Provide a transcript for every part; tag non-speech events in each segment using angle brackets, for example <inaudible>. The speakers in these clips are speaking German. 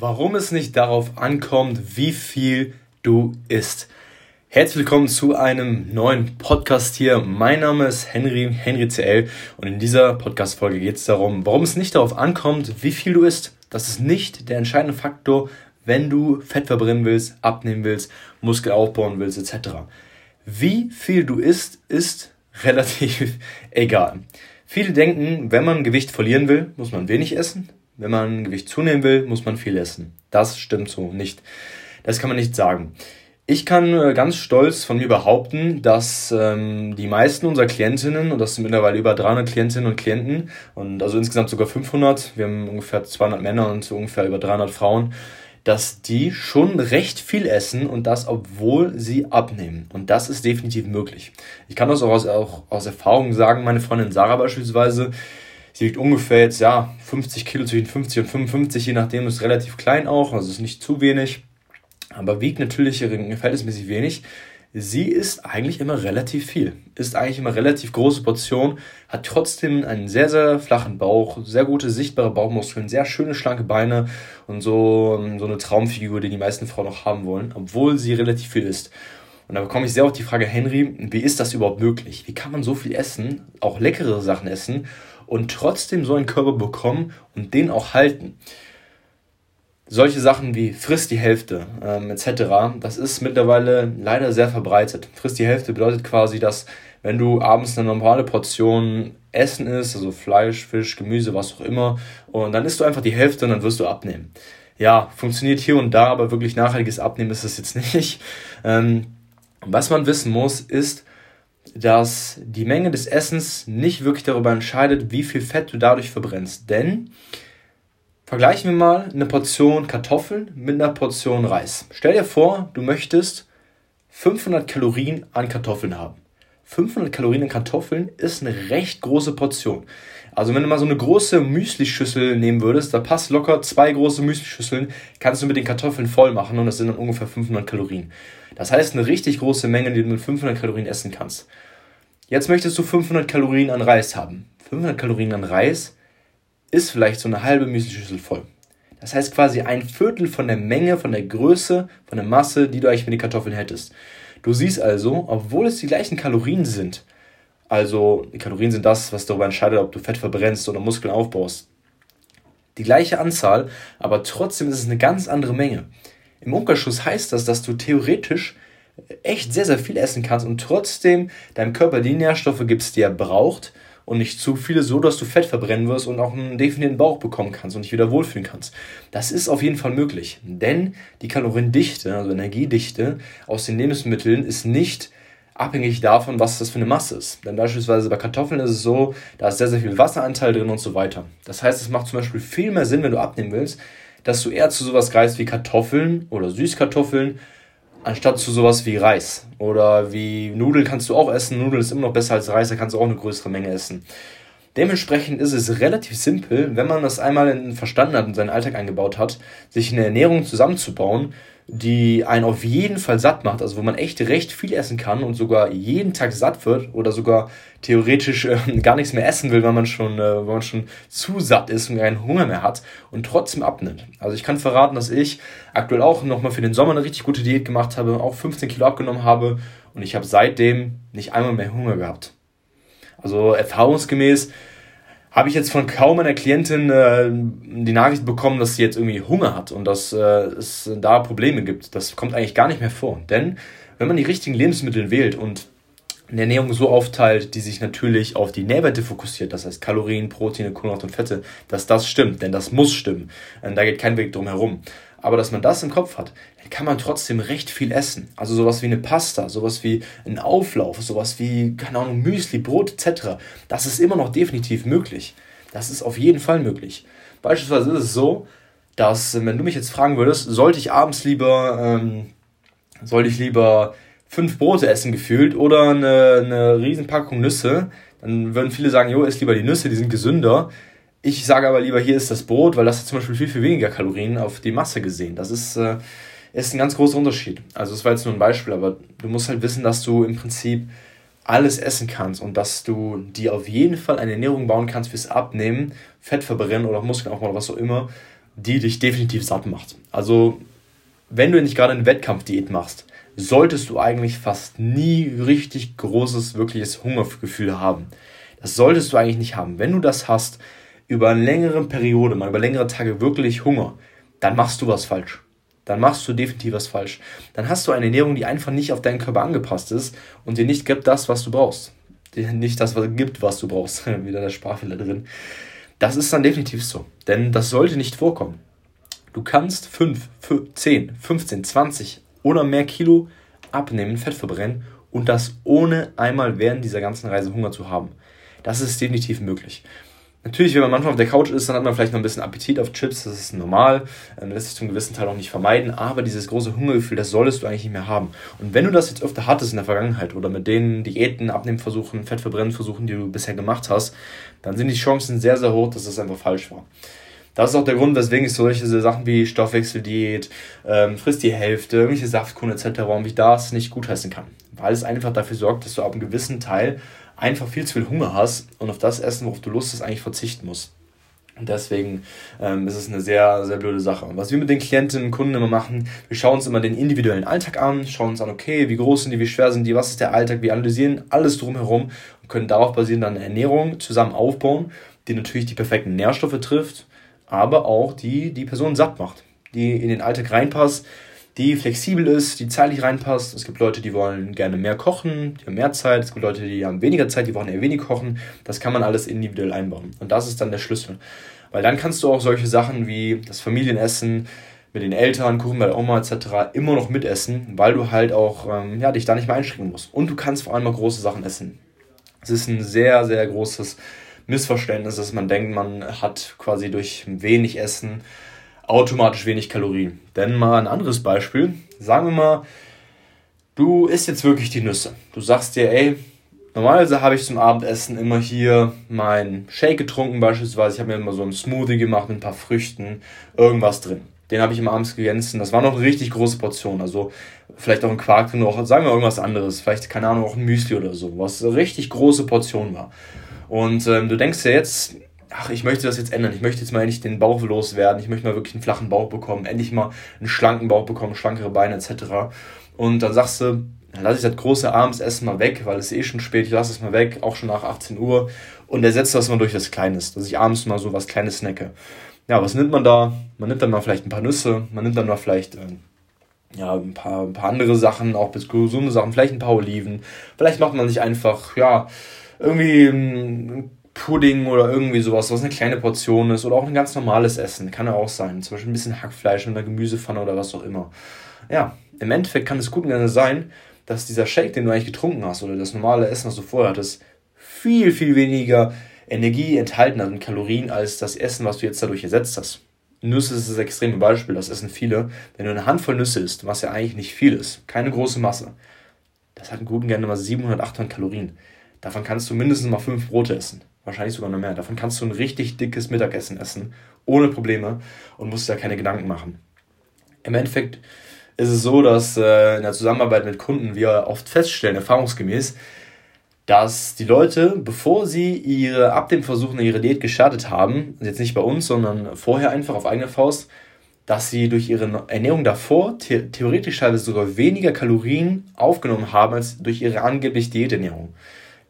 Warum es nicht darauf ankommt, wie viel du isst. Herzlich willkommen zu einem neuen Podcast hier. Mein Name ist Henry, Henry CL und in dieser Podcast-Folge geht es darum, warum es nicht darauf ankommt, wie viel du isst. Das ist nicht der entscheidende Faktor, wenn du Fett verbrennen willst, abnehmen willst, Muskel aufbauen willst, etc. Wie viel du isst, ist <laughs> relativ egal. Viele denken, wenn man Gewicht verlieren will, muss man wenig essen. Wenn man Gewicht zunehmen will, muss man viel essen. Das stimmt so nicht. Das kann man nicht sagen. Ich kann äh, ganz stolz von mir behaupten, dass ähm, die meisten unserer Klientinnen, und das sind mittlerweile über 300 Klientinnen und Klienten, und also insgesamt sogar 500, wir haben ungefähr 200 Männer und ungefähr über 300 Frauen, dass die schon recht viel essen und das, obwohl sie abnehmen. Und das ist definitiv möglich. Ich kann das auch aus, auch aus Erfahrung sagen, meine Freundin Sarah beispielsweise, sie wiegt ungefähr jetzt, ja, 50 Kilo zwischen 50 und 55, je nachdem, ist relativ klein auch, also ist nicht zu wenig aber wiegt natürlich verhältnismäßig wenig. Sie isst eigentlich immer relativ viel, isst eigentlich immer relativ große Portionen, hat trotzdem einen sehr, sehr flachen Bauch, sehr gute sichtbare Bauchmuskeln, sehr schöne schlanke Beine und so, so eine Traumfigur, die die meisten Frauen noch haben wollen, obwohl sie relativ viel isst. Und da bekomme ich sehr oft die Frage, Henry, wie ist das überhaupt möglich? Wie kann man so viel essen, auch leckere Sachen essen und trotzdem so einen Körper bekommen und den auch halten? solche Sachen wie frisst die Hälfte ähm, etc., das ist mittlerweile leider sehr verbreitet. Frisst die Hälfte bedeutet quasi, dass wenn du abends eine normale Portion Essen isst, also Fleisch, Fisch, Gemüse, was auch immer, und dann isst du einfach die Hälfte und dann wirst du abnehmen. Ja, funktioniert hier und da, aber wirklich nachhaltiges Abnehmen ist es jetzt <laughs> nicht. Ähm, was man wissen muss, ist, dass die Menge des Essens nicht wirklich darüber entscheidet, wie viel Fett du dadurch verbrennst. Denn Vergleichen wir mal eine Portion Kartoffeln mit einer Portion Reis. Stell dir vor, du möchtest 500 Kalorien an Kartoffeln haben. 500 Kalorien an Kartoffeln ist eine recht große Portion. Also wenn du mal so eine große Müslischüssel nehmen würdest, da passt locker zwei große Müslischüsseln, kannst du mit den Kartoffeln voll machen und das sind dann ungefähr 500 Kalorien. Das heißt eine richtig große Menge, die du mit 500 Kalorien essen kannst. Jetzt möchtest du 500 Kalorien an Reis haben. 500 Kalorien an Reis ist vielleicht so eine halbe Müslischüssel voll. Das heißt quasi ein Viertel von der Menge, von der Größe, von der Masse, die du eigentlich mit den Kartoffeln hättest. Du siehst also, obwohl es die gleichen Kalorien sind, also die Kalorien sind das, was darüber entscheidet, ob du Fett verbrennst oder Muskeln aufbaust, die gleiche Anzahl, aber trotzdem ist es eine ganz andere Menge. Im Umkehrschluss heißt das, dass du theoretisch echt sehr, sehr viel essen kannst und trotzdem deinem Körper die Nährstoffe gibst, die er braucht, und nicht zu viele, so dass du Fett verbrennen wirst und auch einen definierten Bauch bekommen kannst und dich wieder wohlfühlen kannst. Das ist auf jeden Fall möglich, denn die Kaloriendichte, also Energiedichte aus den Lebensmitteln ist nicht abhängig davon, was das für eine Masse ist. Denn beispielsweise bei Kartoffeln ist es so, da ist sehr, sehr viel Wasseranteil drin und so weiter. Das heißt, es macht zum Beispiel viel mehr Sinn, wenn du abnehmen willst, dass du eher zu sowas greifst wie Kartoffeln oder Süßkartoffeln anstatt zu sowas wie Reis. Oder wie Nudeln kannst du auch essen. Nudeln ist immer noch besser als Reis, da kannst du auch eine größere Menge essen. Dementsprechend ist es relativ simpel, wenn man das einmal verstanden hat und seinen Alltag eingebaut hat, sich eine Ernährung zusammenzubauen, die einen auf jeden Fall satt macht, also wo man echt recht viel essen kann und sogar jeden Tag satt wird oder sogar theoretisch äh, <laughs> gar nichts mehr essen will, weil man schon, äh, weil man schon zu satt ist und keinen Hunger mehr hat und trotzdem abnimmt. Also ich kann verraten, dass ich aktuell auch nochmal für den Sommer eine richtig gute Diät gemacht habe, auch 15 Kilo abgenommen habe und ich habe seitdem nicht einmal mehr Hunger gehabt. Also erfahrungsgemäß habe ich jetzt von kaum einer Klientin äh, die Nachricht bekommen, dass sie jetzt irgendwie Hunger hat und dass äh, es da Probleme gibt. Das kommt eigentlich gar nicht mehr vor. Denn wenn man die richtigen Lebensmittel wählt und eine Ernährung so aufteilt, die sich natürlich auf die Nährwerte fokussiert, das heißt Kalorien, Proteine, Kohlenhydrate und Fette, dass das stimmt, denn das muss stimmen. Und da geht kein Weg drum herum. Aber dass man das im Kopf hat, dann kann man trotzdem recht viel essen. Also sowas wie eine Pasta, sowas wie ein Auflauf, sowas wie, keine Ahnung, Müsli, Brot etc. Das ist immer noch definitiv möglich. Das ist auf jeden Fall möglich. Beispielsweise ist es so, dass, wenn du mich jetzt fragen würdest, sollte ich abends lieber, ähm, sollte ich lieber fünf Brote essen gefühlt oder eine, eine Riesenpackung Nüsse, dann würden viele sagen, jo, isst lieber die Nüsse, die sind gesünder. Ich sage aber lieber, hier ist das Brot, weil das hat zum Beispiel viel, viel weniger Kalorien auf die Masse gesehen. Das ist, äh, ist ein ganz großer Unterschied. Also das war jetzt nur ein Beispiel, aber du musst halt wissen, dass du im Prinzip alles essen kannst und dass du dir auf jeden Fall eine Ernährung bauen kannst fürs Abnehmen, Fett verbrennen oder Muskeln auch mal was auch immer, die dich definitiv satt macht. Also, wenn du nicht gerade eine Wettkampfdiät machst, solltest du eigentlich fast nie richtig großes, wirkliches Hungergefühl haben. Das solltest du eigentlich nicht haben. Wenn du das hast, über eine längere Periode, mal über längere Tage wirklich Hunger, dann machst du was falsch. Dann machst du definitiv was falsch. Dann hast du eine Ernährung, die einfach nicht auf deinen Körper angepasst ist und dir nicht gibt das, was du brauchst. Dir nicht das was gibt, was du brauchst. <laughs> Wieder der Sprachfehler drin. Das ist dann definitiv so. Denn das sollte nicht vorkommen. Du kannst 5, 10, 15, 20 oder mehr Kilo abnehmen, Fett verbrennen und das ohne einmal während dieser ganzen Reise Hunger zu haben. Das ist definitiv möglich. Natürlich, wenn man manchmal auf der Couch ist, dann hat man vielleicht noch ein bisschen Appetit auf Chips, das ist normal, ähm, lässt sich zum gewissen Teil auch nicht vermeiden, aber dieses große Hungergefühl, das solltest du eigentlich nicht mehr haben. Und wenn du das jetzt öfter hattest in der Vergangenheit oder mit den Diäten, Abnehmversuchen, Fettverbrennversuchen, die du bisher gemacht hast, dann sind die Chancen sehr, sehr hoch, dass das einfach falsch war. Das ist auch der Grund, weswegen ich solche Sachen wie Stoffwechseldiät, ähm, frisst die Hälfte, irgendwelche Saftkuchen etc., warum ich das nicht gutheißen kann. Weil es einfach dafür sorgt, dass du ab einem gewissen Teil einfach viel zu viel Hunger hast und auf das Essen, worauf du Lust hast, eigentlich verzichten musst. Und deswegen ähm, ist es eine sehr, sehr blöde Sache. Und was wir mit den Klientinnen und Kunden immer machen, wir schauen uns immer den individuellen Alltag an, schauen uns an, okay, wie groß sind die, wie schwer sind die, was ist der Alltag, wir analysieren alles drumherum und können darauf basierend dann eine Ernährung zusammen aufbauen, die natürlich die perfekten Nährstoffe trifft, aber auch die die Person satt macht, die in den Alltag reinpasst, die flexibel ist, die zeitlich reinpasst. Es gibt Leute, die wollen gerne mehr kochen, die haben mehr Zeit. Es gibt Leute, die haben weniger Zeit, die wollen eher wenig kochen. Das kann man alles individuell einbauen. Und das ist dann der Schlüssel. Weil dann kannst du auch solche Sachen wie das Familienessen mit den Eltern, Kuchen bei der Oma etc. immer noch mitessen, weil du halt auch ähm, ja, dich da nicht mehr einschränken musst. Und du kannst vor allem mal große Sachen essen. Es ist ein sehr, sehr großes Missverständnis, dass man denkt, man hat quasi durch wenig Essen automatisch wenig Kalorien. Denn mal ein anderes Beispiel. Sagen wir mal, du isst jetzt wirklich die Nüsse. Du sagst dir, ey, normalerweise habe ich zum Abendessen immer hier mein Shake getrunken beispielsweise. Ich habe mir immer so einen Smoothie gemacht mit ein paar Früchten, irgendwas drin. Den habe ich immer abends gegessen. Das war noch eine richtig große Portion. Also vielleicht auch ein Quark drin, auch, sagen wir irgendwas anderes. Vielleicht, keine Ahnung, auch ein Müsli oder so, was eine richtig große Portion war. Und ähm, du denkst dir jetzt, ach, ich möchte das jetzt ändern. Ich möchte jetzt mal endlich den Bauch loswerden. Ich möchte mal wirklich einen flachen Bauch bekommen. Endlich mal einen schlanken Bauch bekommen, schlankere Beine etc. Und dann sagst du, dann lasse ich das große Abendsessen mal weg, weil es eh schon spät. Ich lasse es mal weg, auch schon nach 18 Uhr. Und ersetze das mal durch was Kleines, dass ich abends mal so was Kleines snacke. Ja, was nimmt man da? Man nimmt dann mal vielleicht ein paar Nüsse. Man nimmt dann mal vielleicht... Äh, ja, ein paar, ein paar andere Sachen, auch bis gesunde Sachen, vielleicht ein paar Oliven. Vielleicht macht man sich einfach, ja, irgendwie ein Pudding oder irgendwie sowas, was eine kleine Portion ist oder auch ein ganz normales Essen, kann ja auch sein. Zum Beispiel ein bisschen Hackfleisch mit einer Gemüsepfanne oder was auch immer. Ja, im Endeffekt kann es gut und gerne sein, dass dieser Shake, den du eigentlich getrunken hast oder das normale Essen, was du vorher hattest, viel, viel weniger Energie enthalten hat und Kalorien als das Essen, was du jetzt dadurch ersetzt hast. Nüsse ist das extreme Beispiel, das essen viele. Wenn du eine Handvoll Nüsse isst, was ja eigentlich nicht viel ist, keine große Masse, das hat einen guten gerne mal 700, 800 Kalorien. Davon kannst du mindestens mal fünf Brote essen wahrscheinlich sogar noch mehr. Davon kannst du ein richtig dickes Mittagessen essen, ohne Probleme und musst dir keine Gedanken machen. Im Endeffekt ist es so, dass äh, in der Zusammenarbeit mit Kunden wir oft feststellen, erfahrungsgemäß, dass die Leute, bevor sie ihre Abnehmversuche, ihre Diät gestartet haben, jetzt nicht bei uns, sondern vorher einfach auf eigene Faust, dass sie durch ihre Ernährung davor the theoretisch teilweise sogar weniger Kalorien aufgenommen haben als durch ihre angeblich Diäternährung.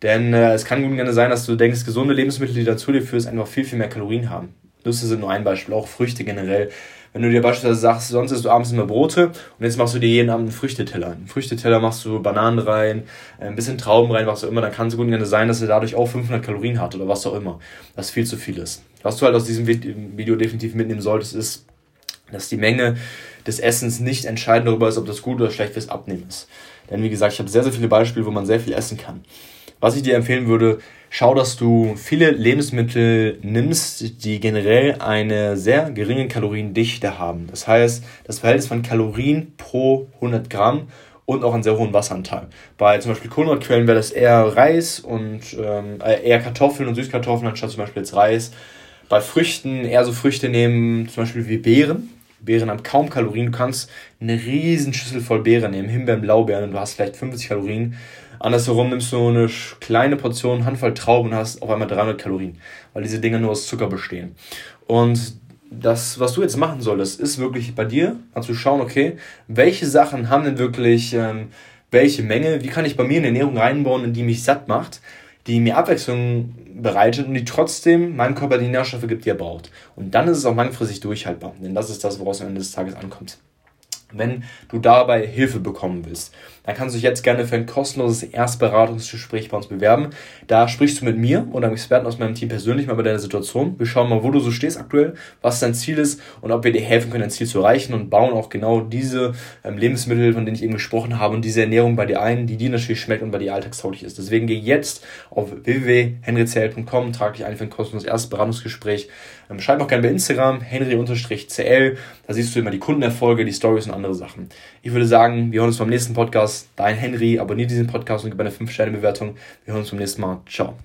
Denn äh, es kann gut gerne sein, dass du denkst, gesunde Lebensmittel, die dazu dir führst, einfach viel, viel mehr Kalorien haben. Nüsse sind nur ein Beispiel, auch Früchte generell. Wenn du dir beispielsweise sagst, sonst isst du abends immer Brote und jetzt machst du dir jeden Abend einen Früchteteller. Einen Früchteteller machst du Bananen rein, äh, ein bisschen Trauben rein, was auch immer, dann kann es gut gerne sein, dass er dadurch auch 500 Kalorien hat oder was auch immer. Was viel zu viel ist. Was du halt aus diesem Video definitiv mitnehmen solltest, ist, dass die Menge des Essens nicht entscheidend darüber ist, ob das gut oder schlecht fürs Abnehmen ist. Denn wie gesagt, ich habe sehr, sehr viele Beispiele, wo man sehr viel essen kann. Was ich dir empfehlen würde, schau, dass du viele Lebensmittel nimmst, die generell eine sehr geringe Kaloriendichte haben. Das heißt, das Verhältnis von Kalorien pro 100 Gramm und auch einen sehr hohen Wasseranteil. Bei zum Beispiel Kohlenhydratquellen wäre das eher Reis und ähm, äh, eher Kartoffeln und Süßkartoffeln anstatt zum Beispiel jetzt Reis. Bei Früchten eher so Früchte nehmen, zum Beispiel wie Beeren. Beeren haben kaum Kalorien. Du kannst eine riesen Schüssel voll Beeren nehmen, Himbeeren, Blaubeeren und du hast vielleicht 50 Kalorien. Andersherum nimmst du eine kleine Portion, Handvoll Trauben und hast auf einmal 300 Kalorien, weil diese Dinge nur aus Zucker bestehen. Und das, was du jetzt machen solltest, ist wirklich bei dir mal zu schauen, okay, welche Sachen haben denn wirklich ähm, welche Menge, wie kann ich bei mir eine Ernährung reinbauen, die mich satt macht, die mir Abwechslung bereitet und die trotzdem meinem Körper die Nährstoffe gibt, die er braucht. Und dann ist es auch langfristig durchhaltbar, denn das ist das, woraus am Ende des Tages ankommt. Wenn du dabei Hilfe bekommen willst, dann kannst du dich jetzt gerne für ein kostenloses Erstberatungsgespräch bei uns bewerben. Da sprichst du mit mir oder einem Experten aus meinem Team persönlich mal über deine Situation. Wir schauen mal, wo du so stehst aktuell, was dein Ziel ist und ob wir dir helfen können, dein Ziel zu erreichen und bauen auch genau diese ähm, Lebensmittel, von denen ich eben gesprochen habe und diese Ernährung bei dir ein, die dir natürlich schmeckt und bei dir alltagstauglich ist. Deswegen geh jetzt auf www.henrycl.com, trage dich ein für ein kostenloses Erstberatungsgespräch. Schreib auch gerne bei Instagram, henry-cl. Da siehst du immer die Kundenerfolge, die Stories und andere Sachen. Ich würde sagen, wir hören uns beim nächsten Podcast. Dein Henry, abonniere diesen Podcast und gib eine 5-Sterne-Bewertung. Wir hören uns beim nächsten Mal. Ciao.